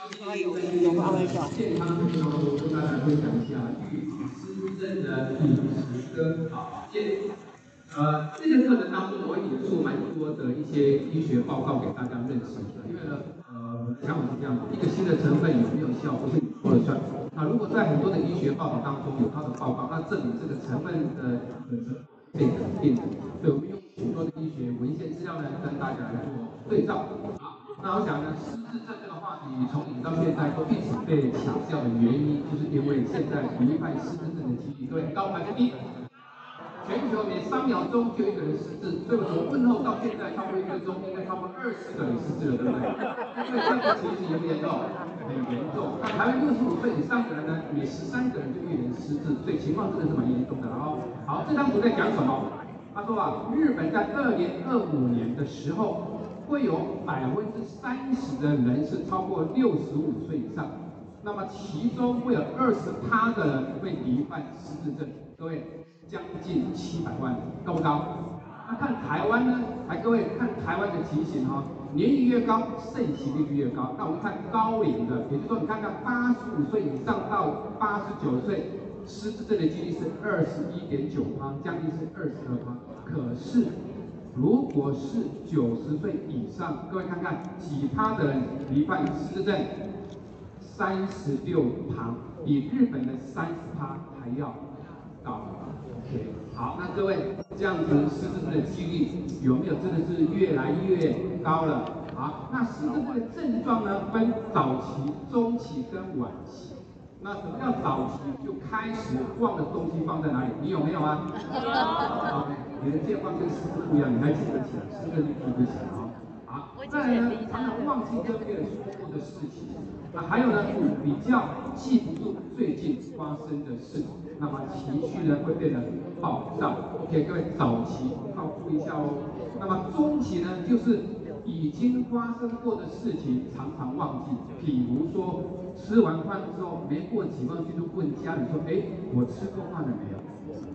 有个安慰奖。健康的生活，跟大家分享一下预防失智症的饮食跟保健。呃，这个课程当中我会引述蛮多的一些医学报告给大家认识的，因为呢，呃，想法是这样，一个新的成分有没有效，不是你说了算。那如果在很多的医学报告当中有它的报告，那证明这个成分的本身被肯定的，所以我们用许多的医学文献资料呢，跟大家来做对照。那我想呢，失智症这个话题从以前到现在都一直被强调的原因，就是因为现在罹患失智症的几率对高百分比，全球每三秒钟就一个人失智，所以从问候到现在，超过一分钟应该超过二十个人失智了，对不对？所以这个其实严不严重？很严重。那台湾六十五岁以上的人呢，每十三个人就一人失智，所以情况真的是蛮严重的。然后，好，这张图在讲什么？他说啊，日本在二零二五年的时候。会有百分之三十的人是超过六十五岁以上，那么其中会有二十趴的人会罹患失智症，各位将近七百万，高不高？那看台湾呢？来，各位看台湾的情形哈，年龄越高，盛行率越高。那我们看高龄的，也就是说，你看看八十五岁以上到八十九岁，失智症的几率是二十一点九趴，将近是二十二趴。可是如果是九十岁以上，各位看看其他的人罹患失智症，三十六趴，比日本的三十趴还要高。OK，好，那各位这样子失智症的几率有没有真的是越来越高了？好，那失智症的症状呢，分早期、中期跟晚期。那什么叫早期？就开始忘的东西放在哪里？你有没有啊？有。你的健忘跟失智不一样，你还记得起来，失智你记不起来啊？好，再来呢，常常忘记跟别人说过的事情，那还有呢，比较记不住最近发生的事，那么情绪呢会变得暴躁。OK，各位早期要注意一下哦。那么中期呢，就是已经发生过的事情常常忘记，比如说吃完饭之后没过几分钟就问家里说，哎，我吃过饭了没有？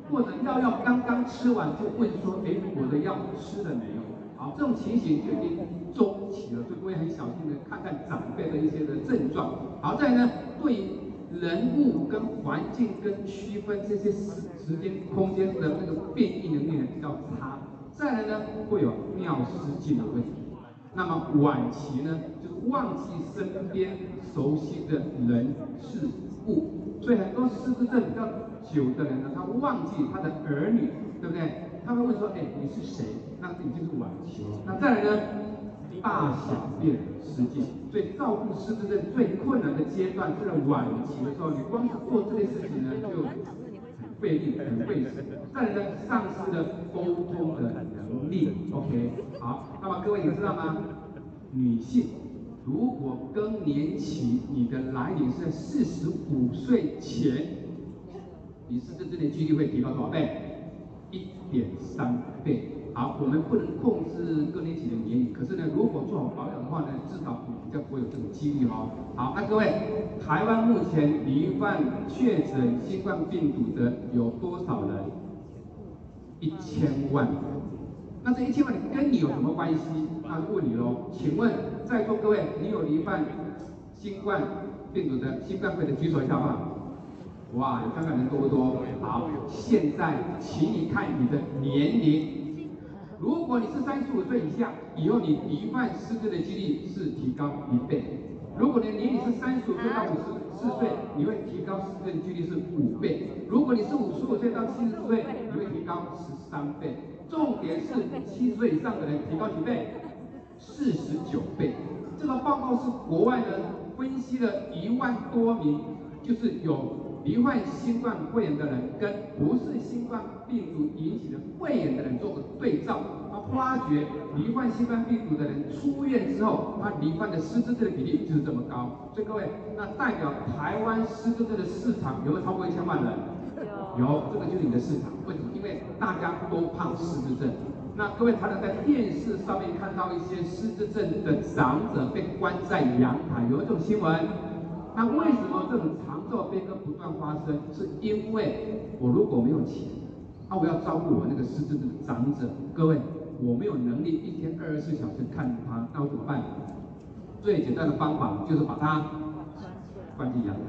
或者药药刚刚吃完就问说，哎，我的药吃了没有？好，这种情形就已经中期了，所以各位很小心的看看长辈的一些的症状。好，再来呢，对人物跟环境跟区分这些时时间空间的那个变异能力呢比较差。再来呢，会有尿失禁的问题。那么晚期呢，就是忘记身边熟悉的人事物，所以很多失智症比较久的人呢，他忘记他的儿女，对不对？他会问说，哎，你是谁？那已经是晚期。那再来呢，大小便失禁。所以照顾失智症最困难的阶段是在晚期的时候，你光是做这些事情呢，就很费力、很费时。再来呢，丧失了沟通的能力。OK，好，那么各位你知道吗？女性如果更年期，你的来临是在四十五岁前。你失智症的几率会提高多少倍？一点三倍。好，我们不能控制更年期的年龄，可是呢，如果做好保养的话呢，至少你比较不会有这种几率哦。好，那各位，台湾目前罹患确诊新冠病毒的有多少人？一千万。那这一千万跟你有什么关系？那就问你喽，请问在座各位，你有罹患新冠病毒的新冠肺的举手一下吧。哇，你看看人多不多？好，现在请你看你的年龄。如果你是三十五岁以下，以后你罹患失智的几率是提高一倍。如果你的年龄是三十五岁到五十四岁，你会提高失智的几率是五倍。如果你是五十五岁到七十岁，你会提高十三倍。重点是七十岁以上的人提高几倍？四十九倍。这个报告是国外的，分析了一万多名，就是有。罹患新冠肺炎的人跟不是新冠病毒引起的肺炎的人做个对照，他发觉罹患新冠病毒的人出院之后，他罹患的失智症的比例就是这么高。所以各位，那代表台湾失智症的市场有没有超过一千万人？有，这个就是你的市场。为什么？因为大家都怕失智症。那各位常常在电视上面看到一些失智症的长者被关在阳台，有一种新闻。那为什么这种长寿悲歌不断发生？是因为我如果没有钱，啊，我要照顾我那个失智症的长者，各位，我没有能力一天二十四小时看他，那我怎么办？最简单的方法就是把他关进阳台，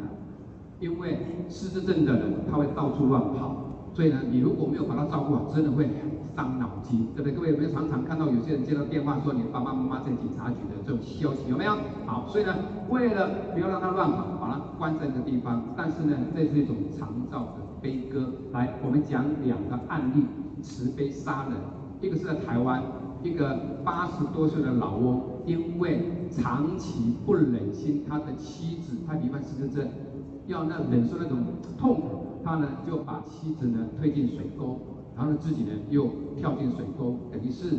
因为失智症的人他会到处乱跑，所以呢，你如果没有把他照顾好，真的会伤脑筋，对不对？各位有没有常常看到有些人接到电话说你爸爸妈妈在警察局的这种消息，有没有？好，所以呢，为了不要让他乱跑，把他关在一个地方。但是呢，这是一种常造的悲歌。来，我们讲两个案例，慈悲杀人，一个是在台湾，一个八十多岁的老翁，因为长期不忍心他的妻子，他罹患失智症，要那忍受那种痛苦，他呢就把妻子呢推进水沟。然后呢，自己呢又跳进水沟，等于是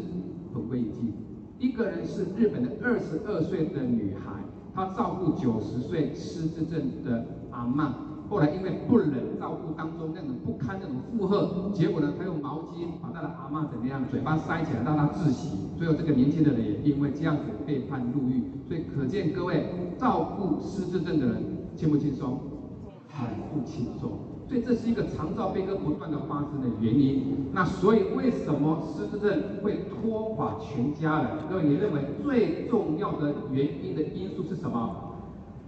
同归一境。一个人是日本的二十二岁的女孩，她照顾九十岁失智症的阿嬷，后来因为不忍照顾当中那种不堪那种负荷，结果呢，她用毛巾把她的阿嬷怎么样，嘴巴塞起来让她窒息。最后这个年轻的人也因为这样子被判入狱。所以可见各位照顾失智症的人轻不轻松？很不轻松。所以这是一个长照悲歌不断的发生的原因。那所以为什么失智症会拖垮全家人？各位，你认为最重要的原因的因素是什么？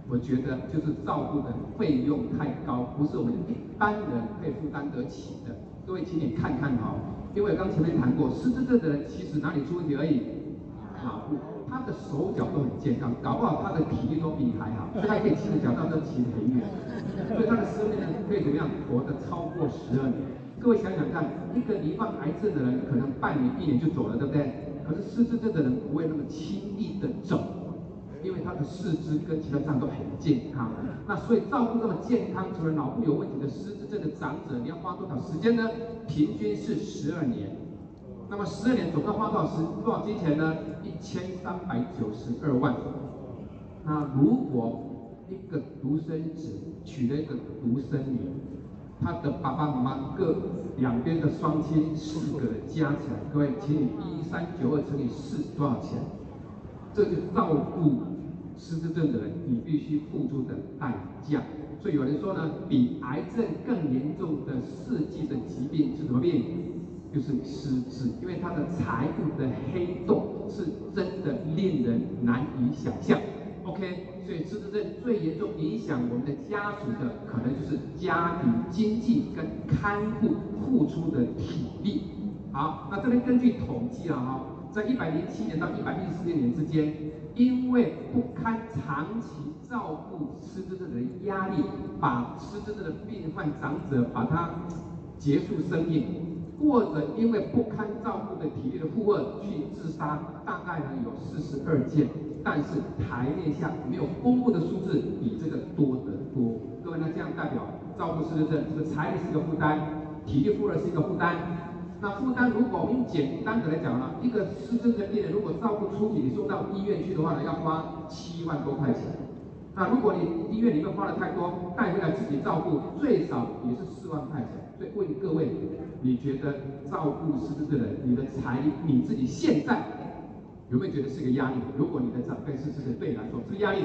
我觉得就是照顾的费用太高，不是我们一般人可以负担得起的。各位，请你看看哈，因为刚前面谈过，失智症的人其实哪里出问题而已？脑部，他的手脚都很健康，搞不好他的体力都比你还好，所以他可以骑着脚踏车骑得很远，所以他的生命呢可以怎么样活得超过十二年？各位想想看，一个罹患癌症的人可能半年、一年就走了，对不对？可是失智症的人不会那么轻易的走，因为他的四肢跟其他脏都很健康。那所以照顾这么健康，除了脑部有问题的失智症的长者，你要花多少时间呢？平均是十二年。那么十二年总共花多少时多少金钱呢？一千三百九十二万。那如果一个独生子娶了一个独生女，他的爸爸妈妈各两边的双亲四个加起来，各位，请你一三九二乘以四多少钱？这就照顾失智症的人你必须付出的代价。所以有人说呢，比癌症更严重的四季的疾病是什么病？就是失智，因为他的财务的黑洞是真的令人难以想象。OK，所以失智症最严重影响我们的家属的，可能就是家庭经济跟看护付出的体力。好，那这边根据统计啊，哈，在一百零七年到一百一十六年之间，因为不堪长期照顾失智症的压力，把失智症的病患长者把他结束生命。或者因为不堪照顾的体力的负荷去自杀，大概呢有四十二件，但是台面下没有公布的数字比这个多得多。各位那，这样代表照顾失智症，这个财力是一个负担，体力负荷是一个负担。那负担如果我们简单的来讲呢，一个失智症病人如果照顾初期，送到医院去的话呢，要花七万多块钱。那如果你医院里面花的太多，带回来自己照顾，最少也是四万块钱。所以问各位。你觉得照顾失智的人，你的财，你自己现在有没有觉得是个压力？如果你的长辈失智的，对你来说是个压力。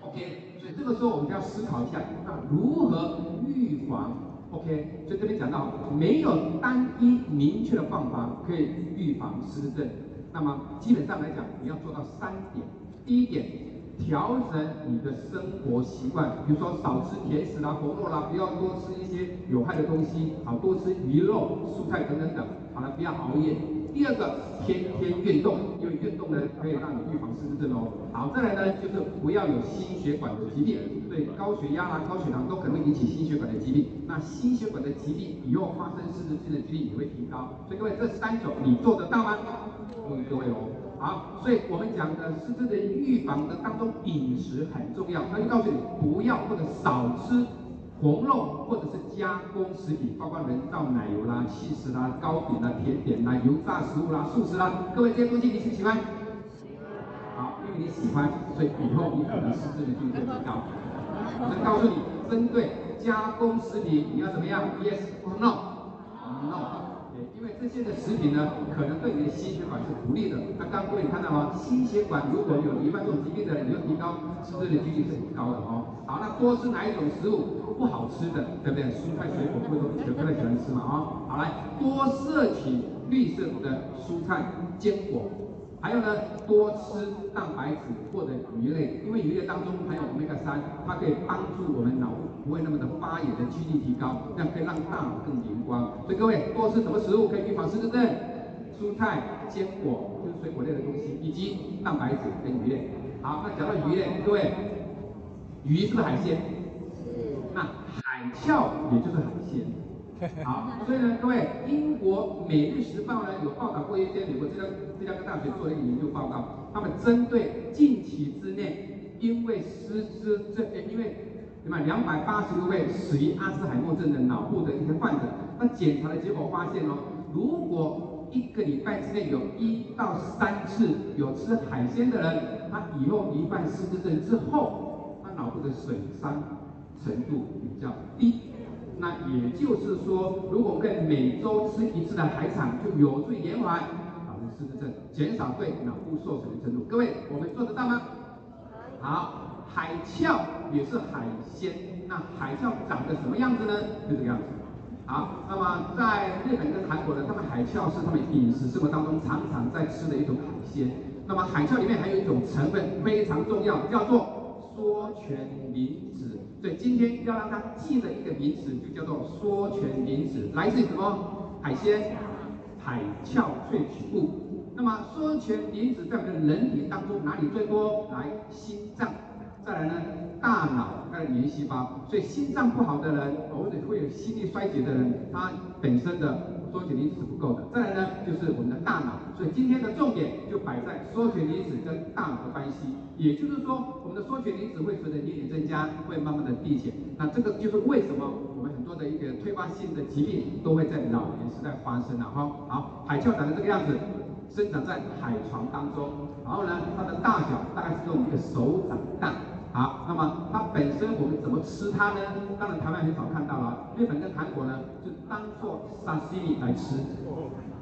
OK，所以这个时候我们就要思考一下，那如何预防？OK，所以这边讲到没有单一明确的方法可以预防失智症，那么基本上来讲，你要做到三点。第一点。调整你的生活习惯，比如说少吃甜食啦、红肉啦，不要多吃一些有害的东西，好多吃鱼肉、蔬菜等等等，好了，不要熬夜。第二个，天天运动，因为运动呢可以让你预防失智症哦。好，再来呢就是不要有心血管的疾病，对，高血压啦、高血糖都可能引起心血管的疾病。那心血管的疾病以后发生失智症的几率也会提高。所以各位，这三种你做得到吗？问各位哦。好，所以我们讲的失智的预防的当中，饮食很重要。那就告诉你，不要或者少吃红肉或者是加工食品，包括人造奶油啦、起司啦、糕饼啦、甜点啦、油炸食物啦、素食啦。各位这些东西你喜不喜欢？好，因为你喜欢，所以以后你可能失智的几率会提高。我能告诉你，针对加工食品，你要怎么样？Yes or no？No。这些的食品呢，可能对你的心血管是不利的。那刚刚各位你看到吗？心血管如果有一万种疾病的人，你就提高失智的几率是很高的哦。好，那多吃哪一种食物？不好吃的，对不对？蔬菜水果，各位都不太喜欢吃嘛啊、哦。好来，多摄取绿色的蔬菜坚果还有呢，多吃蛋白质或者鱼类，因为鱼类当中含有 omega 三，它可以帮助我们脑部不会那么的发炎的几率提高，这样可以让大脑更灵光。所以各位多吃什么食物可以预防失智症？蔬菜、坚果就是水果类的东西，以及蛋白质跟鱼类。好，那讲到鱼类，各位，鱼是不是海鲜？是。那海鞘也就是海鲜。好，所以呢，各位，英国《每日时报》呢有报道过一些美国芝加芝加哥大学做的一个研究报告，他们针对近期之内因为失智症，因为什么两百八十多位死于阿兹海默症的脑部的一些患者，那检查的结果发现哦，如果一个礼拜之内有一到三次有吃海鲜的人，他以后罹患失智症之后，他脑部的损伤程度比较低。那也就是说，如果我们可以每周吃一次的海产，就有助于延缓导致失智症，减少对脑部受损的程度。各位，我们做得到吗？好，海鞘也是海鲜。那海鞘长得什么样子呢？就这个样子。好，那么在日本跟韩国呢，他们海鞘是他们饮食生活当中常常在吃的一种海鲜。那么海鞘里面还有一种成分非常重要，叫做缩醛磷。所以今天要让他记的一个名词就叫做缩醛磷脂，来自于什么？海鲜，海鞘萃取物。那么缩醛磷脂在我们的人体当中哪里最多？来，心脏。再来呢，大脑，它的免疫细胞。所以心脏不好的人，或者会有心力衰竭的人，他本身的。缩醛磷脂是不够的，再来呢，就是我们的大脑，所以今天的重点就摆在缩醛磷子跟大脑的关系。也就是说，我们的缩醛磷子会随着年龄增加，会慢慢的递减。那这个就是为什么我们很多的一个退化性的疾病都会在老年时代发生了哈。好，海鞘长得这个样子，生长在海床当中，然后呢，它的大小大概是用一个手掌大。好，那么它本身我们怎么吃它呢？当然台湾很少看到了，日本跟韩国呢就当做沙西米来吃。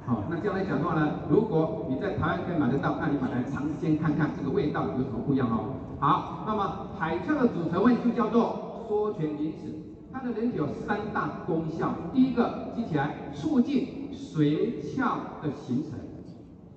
好，那这样来讲的话呢，如果你在台湾可以买得到，那你买来尝鲜看看这个味道有什么不一样哦。好，那么海鞘的组成物就叫做缩醛磷脂，它的人体有三大功效，第一个记起来，促进髓鞘的形成。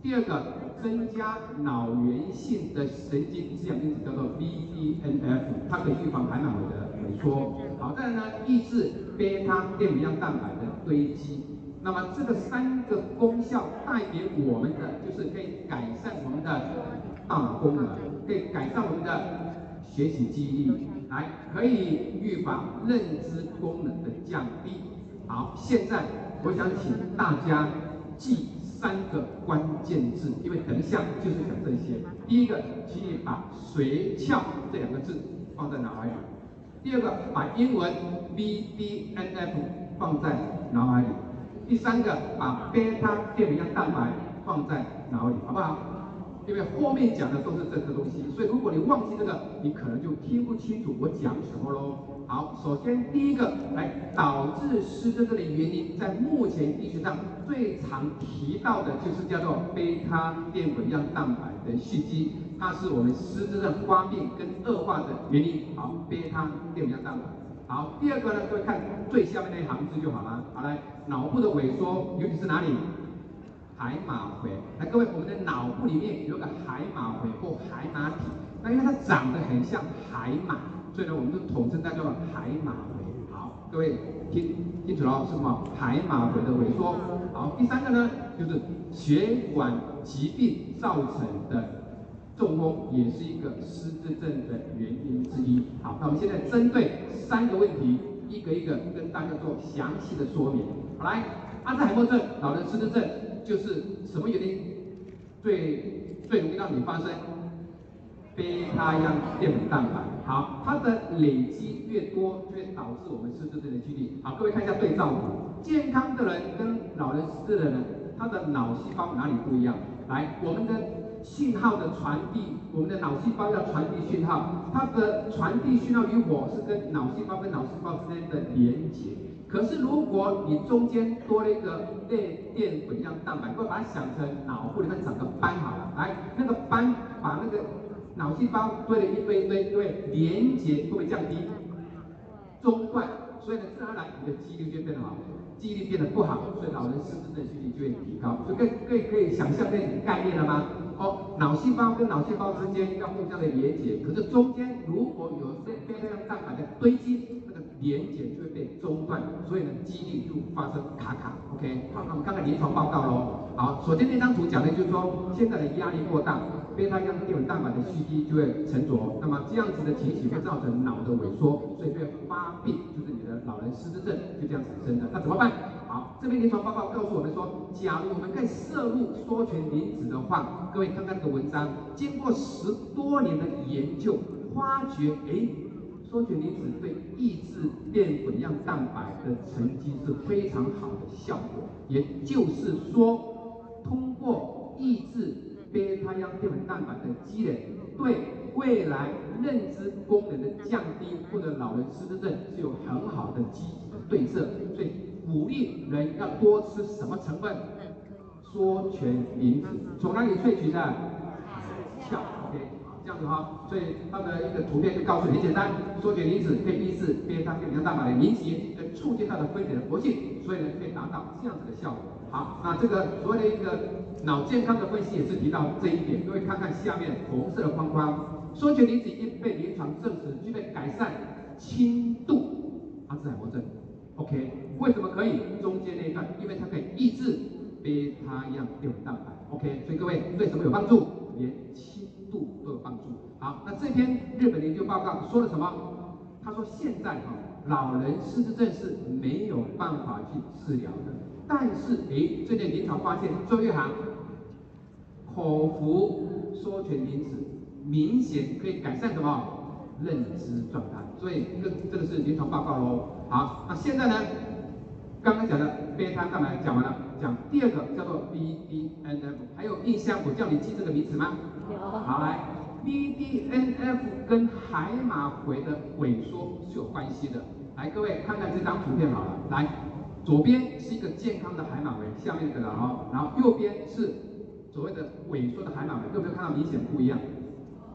第二个，增加脑源性的神经滋养因子叫做 BDNF，它可以预防海马回的萎缩。好，再来呢，抑制贝塔淀粉样蛋白的堆积。那么这个三个功效带给我们的，就是可以改善我们的大脑功能，可以改善我们的学习记忆力，来可以预防认知功能的降低。好，现在我想请大家记。三个关键字，因为横向就是讲这些。第一个，请你把“髓鞘”这两个字放在脑海里；第二个，把英文 BDNF 放在脑海里；第三个，把贝塔淀粉样蛋白放在脑里，好不好？因为后面讲的都是这个东西，所以如果你忘记这个，你可能就听不清楚我讲什么喽。好，首先第一个来导致失智症的原因，在目前医学上最常提到的就是叫做贝塔淀粉样蛋白的蓄积，它是我们失智症发病跟恶化的原因。好，贝塔淀粉样蛋白。好，第二个呢，各位看最下面那一行字就好了。好来，脑部的萎缩，尤其是哪里？海马回，那各位，我们的脑部里面有个海马回或海马体，那因为它长得很像海马，所以呢，我们就统称它叫做海马回。好，各位听清楚了，是什么？海马回的萎缩。好，第三个呢，就是血管疾病造成的中风，也是一个失智症的原因之一。好，那我们现在针对三个问题，一个一个跟大家做详细的说明。好，来，阿兹海默症、老人失智症。就是什么原因最最容易让你发生贝塔样淀粉蛋白？好，它的累积越多，就会导致我们失智症的几率。好，各位看一下对照图，健康的人跟老人失智的人，他的脑细胞哪里不一样？来，我们的信号的传递，我们的脑细胞要传递讯号，它的传递讯号与我是跟脑细胞跟脑细胞之间的连接。可是，如果你中间多了一个类淀粉样蛋白，会把它想成脑部里面长个斑好了，来，那个斑把那个脑细胞堆了一堆一堆，对，连接会不会降低？中断，所以呢，自然而然你的记忆力就变得好，记忆力变得不好，所以老人失智的几率就会提高。所以各位可以可以想象这种概念了吗？哦，脑细胞跟脑细胞之间要互相的连接，可是中间如果有这贝塔样蛋白的堆积，连接就会被中断，所以呢，几率就发生卡卡。OK，好，那我们看看临床报告喽。好，首先那张图讲的就是说，现在的压力过大，贝塔样淀粉蛋白的蓄积就会沉着，那么这样子的情形会造成脑的萎缩，所以就会发病，就是你的老人失智症就这样产生的。那怎么办？好，这边临床报告告诉我们说，假如我们可以摄入缩醛磷脂的话，各位看看这个文章，经过十多年的研究，发觉，哎，缩醛离子对抑制淀粉样蛋白的沉积是非常好的效果。也就是说，通过抑制贝塔样淀粉蛋白的积累，对未来认知功能的降低或者老人失智症是有很好的积极的对策。所以鼓励人要多吃什么成分？缩醛离子从哪里萃取的？鞘。这样子哈，所以它的一个图片就告诉你很简单，缩醛离子可以抑制贝塔淀粉蛋白的凝集，来促进它的分解的活性，所以呢可以达到这样子的效果。好，那这个所谓的一个脑健康的分析也是提到这一点，各位看看下面红色的框框，缩醛离子已经被临床证实具备改善轻度阿兹海默症。OK，为什么可以？中间那一段，因为它可以抑制贝塔样淀粉蛋白。OK，所以各位对什么有帮助？连轻度都有帮助。好，那这篇日本研究报告说了什么？他说现在哈，老人失智症是没有办法去治疗的。但是，诶，最近临床发现，周一行，口服缩醛离子明显可以改善什么？认知状态。所以，这这个是临床报告喽。好，那现在呢？刚刚讲的贝塔蛋白讲完了，讲第二个叫做 BDNF，还有印象我叫你记这个名词吗？好，来，BDNF 跟海马回的萎缩是有关系的。来，各位看看这张图片好了。来，左边是一个健康的海马回，下面这个哦，然后右边是所谓的萎缩的海马回，有没有看到明显不一样？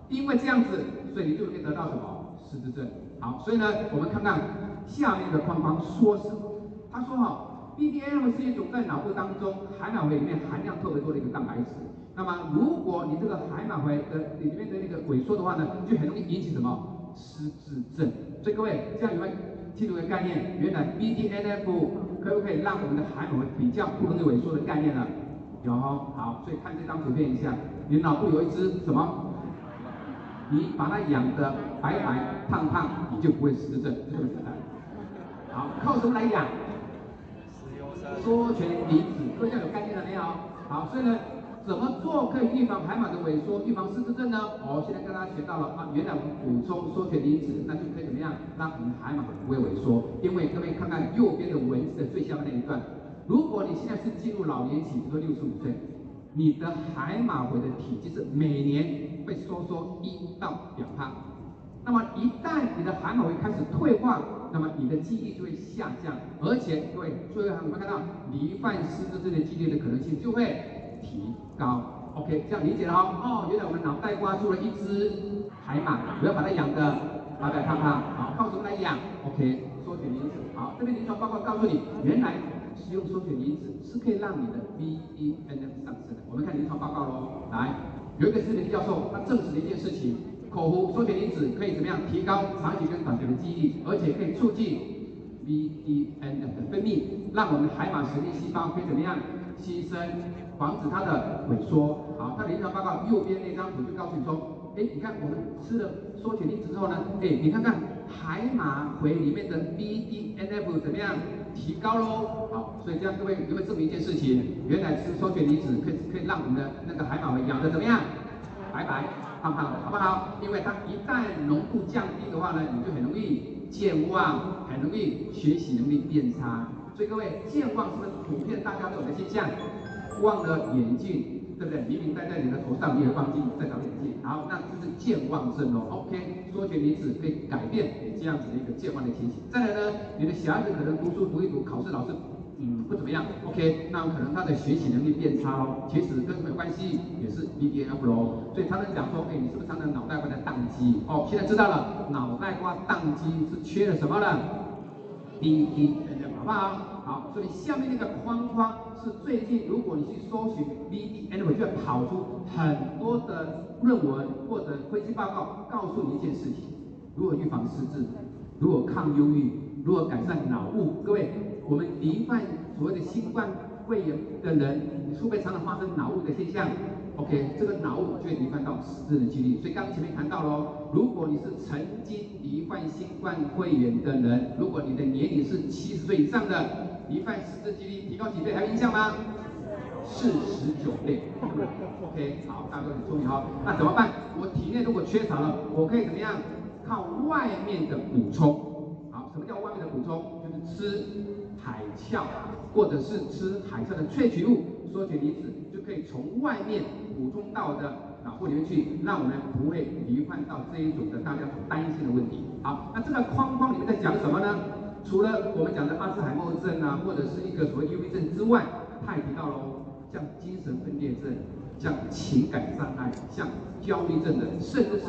因为这样子，所以你就可以得到什么？失智症。好，所以呢，我们看看下面的框框说什么。他说哈，BDNF 是一种在脑部当中海马回里面含量特别多的一个蛋白质。那么如果你这个海马回的里面的那个萎缩的话呢，就很容易引起什么失智症。所以各位这样有没有清楚的概念？原来 BDNF 可不可以让我们的海马回比较不容易萎缩的概念呢？有，好，所以看这张图片一下，你脑部有一只什么？你把它养的白白胖胖，你就不会失智症，就这么简单。好，靠什么来养？缩醛离子，各位有概念了没有？好，所以呢，怎么做可以预防海马的萎缩，预防失智症呢？哦，现在跟大家学到了啊，原来我们补充缩醛离子，那就可以怎么样，让我们海马不会萎缩。因为各位看看右边的文字的最下面那一段，如果你现在是进入老年期，比如说六十五岁，你的海马回的体积是每年会收缩一到两趴，那么一旦你的海马回开始退化。那么你的记忆力就会下降，而且各位最后我们看到罹患失智症的几率的可能性就会提高。OK，这样理解了哦。哦，原来我们脑袋瓜住了一只海马，不要把它养的白白胖胖。好，靠什么来养？OK，缩醛离子。好，这边临床报告告诉你，原来使用缩醛离子是可以让你的 BDNF 上升的。我们看临床报告喽。来，有一个知名教授，他证实了一件事情。口服缩醛离子可以怎么样提高长期跟短期的记忆，而且可以促进 BDNF 的分泌，让我们海马神经细胞可以怎么样牺牲，防止它的萎缩。好，它的临床报告右边那张图就告诉你说，哎，你看我们吃了缩醛离子之后呢，哎，你看看海马回里面的 BDNF 怎么样提高喽？好，所以这样各位有没有证明一件事情？原来吃缩醛离子可以可以让我们的那个海马回养的怎么样？白白。胖胖的好不好？因为它一旦浓度降低的话呢，你就很容易健忘，很容易学习能力变差。所以各位，健忘是不是普遍大家都有的现象？忘了眼镜，对不对？明明戴在你的头上，你也忘记戴上眼镜。好，那这是健忘症哦。OK，缩醛离子可以改变你这样子的一个健忘的情形。再来呢，你的小孩子可能读书读一读，考试老师。嗯，不怎么样，OK，那可能他的学习能力变差哦。其实跟什么有关系？也是 BDF 咯。所以常常讲说，哎，你是不是常常脑袋瓜在宕机？哦，现在知道了，脑袋瓜宕机是缺了什么了？BDNF，好不好？所以下面那个框框是最近，如果你去搜寻 BDNF，就会跑出很多的论文或者分析报告，告诉你一件事情：如何预防失智，如何抗忧郁，如何改善脑雾。各位，我们罹患所谓的新冠肺炎的人，会不会常常发生脑雾的现象？OK，这个脑雾就会罹患到失智的几率。所以刚刚前面谈到喽，如果你是曾经罹患新冠肺炎的人，如果你的年龄是七十岁以上的，罹患失智几率提高几倍？还有印象吗？四十九倍。OK，好，大家都很注意哈。那怎么办？我体内如果缺少了，我可以怎么样？靠外面的补充。好，什么叫外面的补充？就是吃海鞘，或者是吃海鞘的萃取物，缩碱离子，就可以从外面。补充到的脑部里面去，让我们不会罹患到这一种的大家所担心的问题。好，那这个框框里面在讲什么呢？除了我们讲的阿兹海默症啊，或者是一个所谓忧郁症之外，他也提到了像精神分裂症、像情感障碍、像焦虑症的，甚至是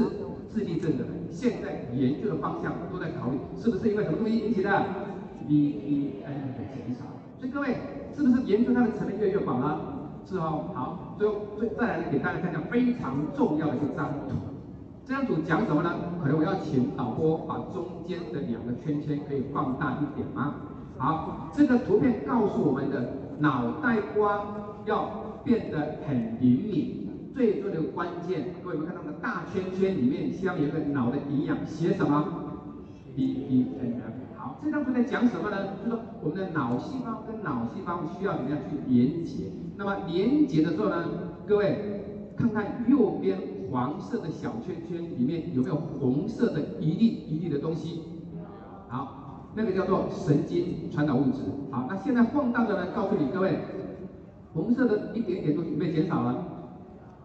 自闭症的。现在研究的方向都在考虑，是不是因为什么东西引起的？BDNF 的减少。所以各位，是不是研究它的层面越来越广了？是哦，好，最后最再来给大家看一下非常重要的一张图。这张图讲什么呢？可能我要请导播把中间的两个圈圈可以放大一点吗？好，这个图片告诉我们的脑袋瓜要变得很灵敏，最重要的关键，各位有没有看到那个大圈圈里面下面有个脑的营养，写什么？BDNF。这张图在讲什么呢？就是说我们的脑细胞跟脑细胞需要怎么样去连接？那么连接的时候呢，各位看看右边黄色的小圈圈里面有没有红色的一粒一粒的东西？好，那个叫做神经传导物质。好，那现在晃荡的呢，告诉你各位，红色的一点点东西有没有减少了？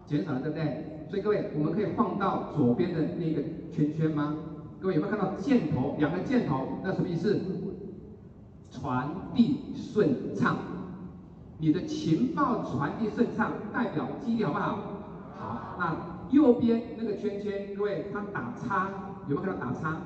减少了，对不对？所以各位，我们可以晃到左边的那个圈圈吗？各位有没有看到箭头？两个箭头，那什么意思？传递顺畅。你的情报传递顺畅，代表记忆好不好？好。那右边那个圈圈，各位它打叉，有没有看到打叉？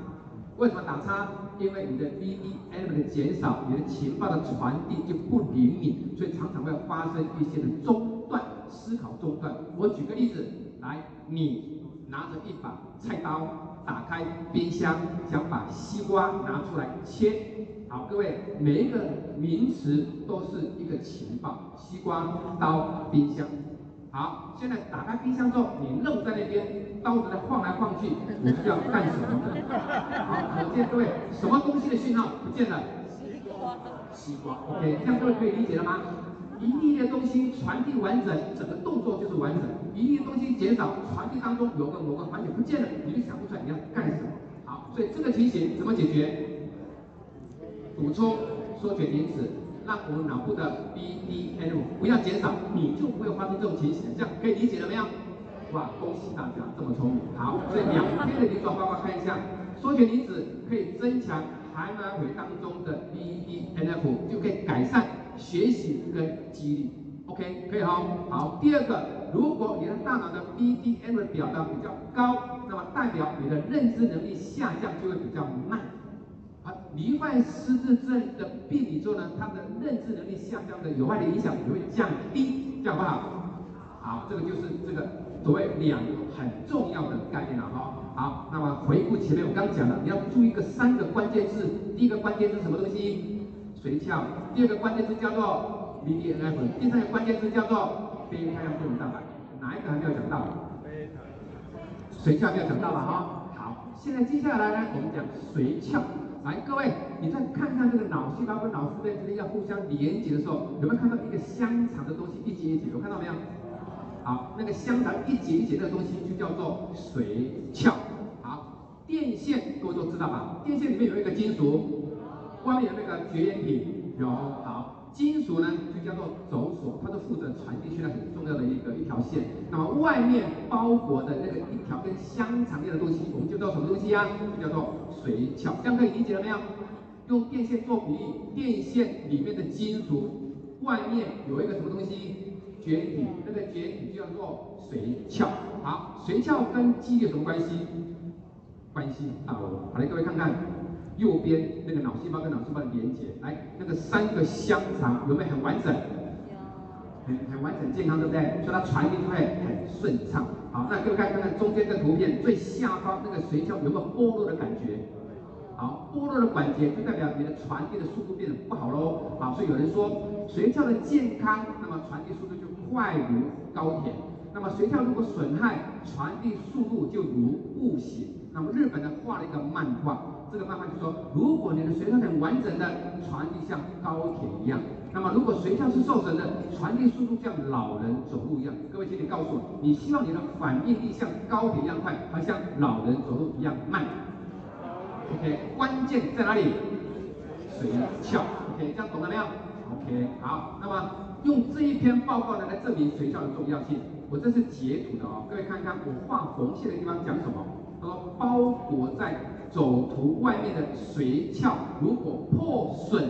为什么打叉？因为你的 BDNF 的减少，你的情报的传递就不灵敏，所以常常会发生一些的中断，思考中断。我举个例子来，你拿着一把菜刀。打开冰箱，想把西瓜拿出来切。好，各位，每一个名词都是一个情报。西瓜、刀、冰箱。好，现在打开冰箱之后，你愣在那边，刀子在晃来晃去，你是要干什么的？好，可见各位，什么东西的讯号不见了？西瓜。西瓜。OK，这样各位可以理解了吗？一粒的东西传递完整，整个动作就是完整；一粒东西减少，传递当中有个某个环节不见了，你就想不出来你要干什么。好，所以这个情形怎么解决？补充缩卷因子，让我们脑部的 BDNF 不要减少，你就不会发生这种情形。这样可以理解了没有？哇，恭喜大家这么聪明。好，所以两天的临床报告看一下，缩碱离子可以增强海马回当中的 BDNF，就可以改善。学习跟记忆力，OK，可以哈。好，第二个，如果你的大脑的 BDNF 表达比较高，那么代表你的认知能力下降就会比较慢。罹患失智症的病理之后呢，他们的认知能力下降的有害的影响也会降低，这样好不好？好，这个就是这个所谓两个很重要的概念了哈。好，那么回顾前面我刚讲了，你要注意一个三个关键字，第一个关键字是什么东西？髓鞘，第二个关键词叫做 BDNF，第三个关键词叫做非太阳动物蛋白，哪一个还没有讲到？髓鞘没有讲到了哈。好，现在接下来呢，我们讲髓鞘。来，各位，你再看看这个脑细胞跟脑细胞之间要互相连接的时候，有没有看到一个香肠的东西一节一节？有看到没有？好，那个香肠一节一节的东西就叫做髓鞘。好，电线各位都知道吧？电线里面有一个金属。外面有那个绝缘体，有好金属呢，就叫做轴索，它是负责传递去那很重要的一个一条线。那么外面包裹的那个一条跟香肠一样的东西，我们就叫什么东西呀、啊？就叫做髓鞘。这样可以理解了没有？用电线做比喻，电线里面的金属外面有一个什么东西？绝缘体，那个绝缘体就叫做髓鞘。好，髓鞘跟记忆有什么关系？关系大哦。好嘞，各位看看。右边那个脑细胞跟脑细胞的连接，来那个三个香肠有没有很完整？很很完整健康，对不对？所以它传递就会很顺畅。好，那各位看看看中间的图片，最下方那个髓鞘有没有剥落的感觉？好，剥落的关节就代表你的传递的速度变得不好喽。好，所以有人说髓鞘的健康，那么传递速度就快如高铁；那么髓鞘如果损害，传递速度就如步行。那么日本呢画了一个漫画，这个漫画就说，如果你的髓鞘很完整的，传递像高铁一样；那么如果髓鞘是受损的，传递速度像老人走路一样。各位请你告诉我，你希望你的反应力像高铁一样快，还像老人走路一样慢？OK，关键在哪里？髓鞘。OK，这样懂了没有？OK，好，那么用这一篇报告呢来证明髓鞘的重要性。我这是截图的哦，各位看一看我画红线的地方讲什么？他说包裹在走图外面的髓鞘如果破损，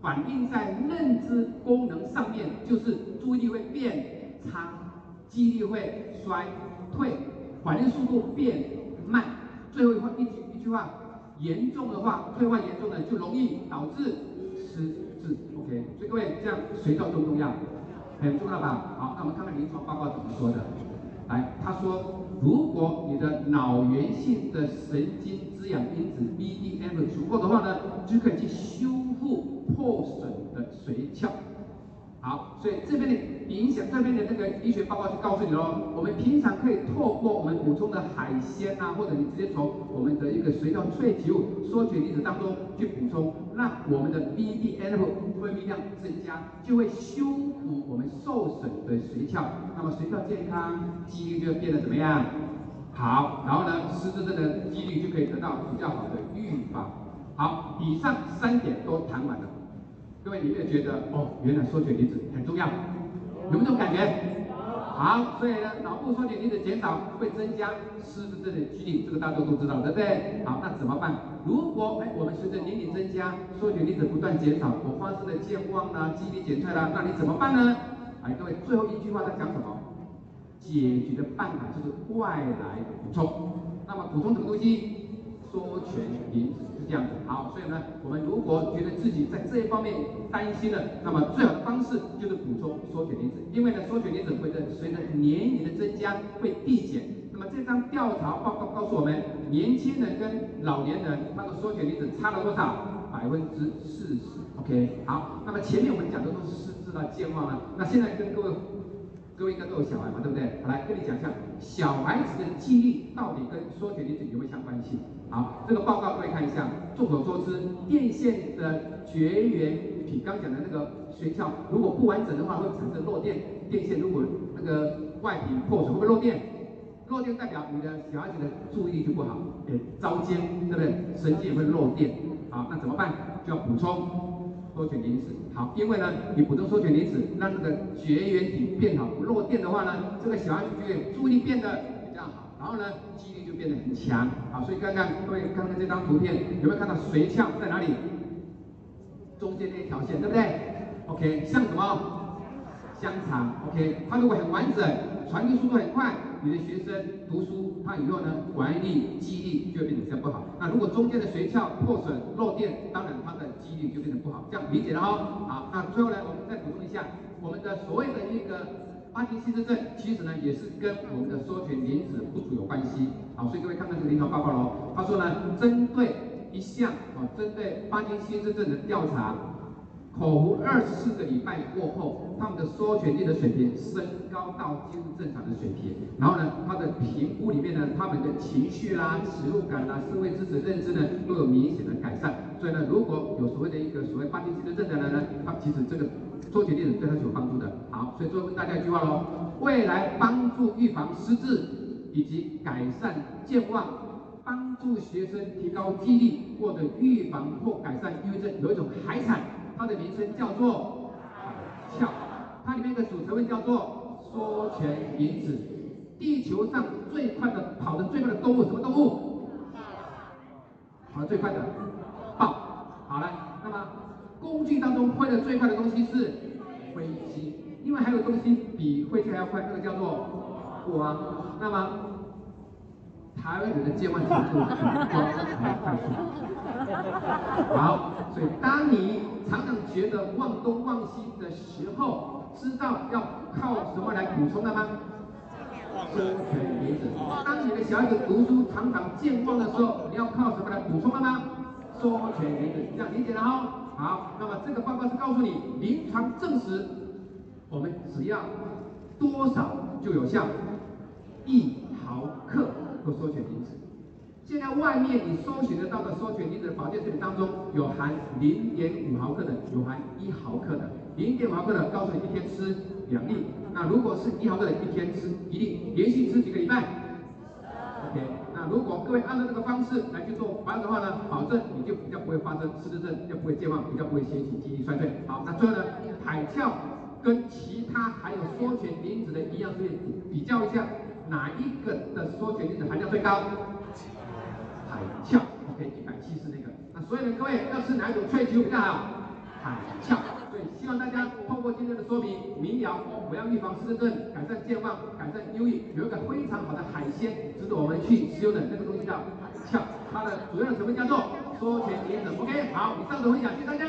反映在认知功能上面，就是注意力会变差，记忆力会衰退，反应速度变慢。最后一句一句一句话。严重的话，退化严重的就容易导致失智。OK，所以各位这样髓鞘重不重要？很重要吧？好，那我们看看临床报告怎么说的。来，他说，如果你的脑源性的神经滋养因子 BDM 足够的话呢，就可以去修复破损的髓鞘。好，所以这边的影响，这边的那个医学报告就告诉你喽，我们平常可以透过我们补充的海鲜啊，或者你直接从我们的一个髓鞘萃取物缩取离子当中去补充，让我们的 BDNF 分泌量增加，就会修复我们受损的髓鞘，那么髓鞘健康，几率就会变得怎么样？好，然后呢，失智症的几率就可以得到比较好的预防。好，以上三点都谈完了。各位，你有没有觉得哦，原来缩取离子很重要？有没有这种感觉？好，所以呢，脑部缩取离子减少会增加失智症的几率，这个大家都知道，对不对？好，那怎么办？如果哎，我们随着年龄增加，缩取离子不断减少，我发生的健忘啦、记忆力减退啦，那你怎么办呢？哎，各位，最后一句话在讲什么？解决的办法就是外来补充。那么补充什么东西？缩权离子是这样子，好，所以呢，我们如果觉得自己在这一方面担心了，那么最好的方式就是补充缩权离子，因为呢，缩权离子会的随着年龄的增加会递减。那么这张调查报告告诉我们，年轻人跟老年人他的缩权离子差了多少？百分之四十。OK，好，那么前面我们讲的都是失智啊、健忘了，那现在跟各位。各位应该都有小孩嘛，对不对？来跟你讲一下，小孩子的记忆力到底跟缩权离子有没有相关性？好，这个报告各位看一下。众所周知，电线的绝缘体，刚讲的那个学校，如果不完整的话，会产生漏电。电线如果那个外皮破损，会不会漏电？漏电代表你的小孩子的注意力就不好，哎，遭奸，对不对？神经也会漏电。好，那怎么办？就要补充。缩权离子好，因为呢，你补充缩权离子，让这个绝缘体变好，不漏电的话呢，这个小孩子就会注意力变得，然后呢，记忆力就变得很强。好，所以看看各位看看这张图片，有没有看到髓鞘在哪里？中间那一条线，对不对？OK，像什么？香肠。OK，它如果很完整，传递速度很快。你的学生读书，他以后呢，管理、记忆力就会变得比较不好。那如果中间的髓鞘破损、漏电，当然他的记忆力就变得不好。这样理解了哈？好，那最后呢，我们再补充一下，我们的所谓的一个巴金森氏症，其实呢也是跟我们的缩权离子不足有关系。好，所以各位看看这个临床报告喽。他说呢，针对一项啊，针对巴金森氏症的调查。口服二十四个礼拜过后，他们的缩权力的水平升高到几乎正常的水平。然后呢，他的评估里面呢，他们的情绪啦、耻辱感啦、社会知识认知呢，都有明显的改善。所以呢，如果有所谓的一个所谓巴金森症的人呢，他其实这个缩权力对他是有帮助的。好，所以最后问大家一句话喽：未来帮助预防失智以及改善健忘，帮助学生提高记忆力或者预防或改善抑郁症，有一种海产。它的名称叫做海鞘，它里面的组成分叫做缩权离子。地球上最快的跑得最快的动物什么动物？跑得最快的工具当中飞的最快的东西是飞机，因为还有东西比飞机还要快，那个叫做光。那么台湾人的健忘程度比光还快速。好，所以当你常常觉得忘东忘西的时候，知道要靠什么来补充的吗？缩醛离子。当你的小孩子读书常常健忘的时候，你要靠什么来补充了吗？缩醛离子，这样理解了哈？好，那么这个报告是告诉你，临床证实，我们只要多少就有效，一毫克的缩醛因子。现在外面你搜寻得到的缩醛因子保健食品当中，有含零点五毫克的，有含一毫克的。零点五毫克的，告诉你一天吃两粒。那如果是一毫克的，一天吃一粒，连续吃几个礼拜？OK。如果各位按照这个方式来去做保养的话呢，保证你就比较不会发生失智症，就不会健忘，比较不会掀起记忆衰退。好，那最后呢，海鞘跟其他还有缩醛离子的营养素比较一下，哪一个的缩醛离子含量最高？海鞘，OK，一百七十那个。那所以呢，各位要吃哪一种萃取比较好？海鞘。希望大家透过今天的说明，民谣，不要预防失症，改善健忘，改善忧郁，有一个非常好的海鲜，值得我们去修的那个东西叫窍，它的主要成分叫做多钱也子，ok 好，以上的分享，谢谢大家。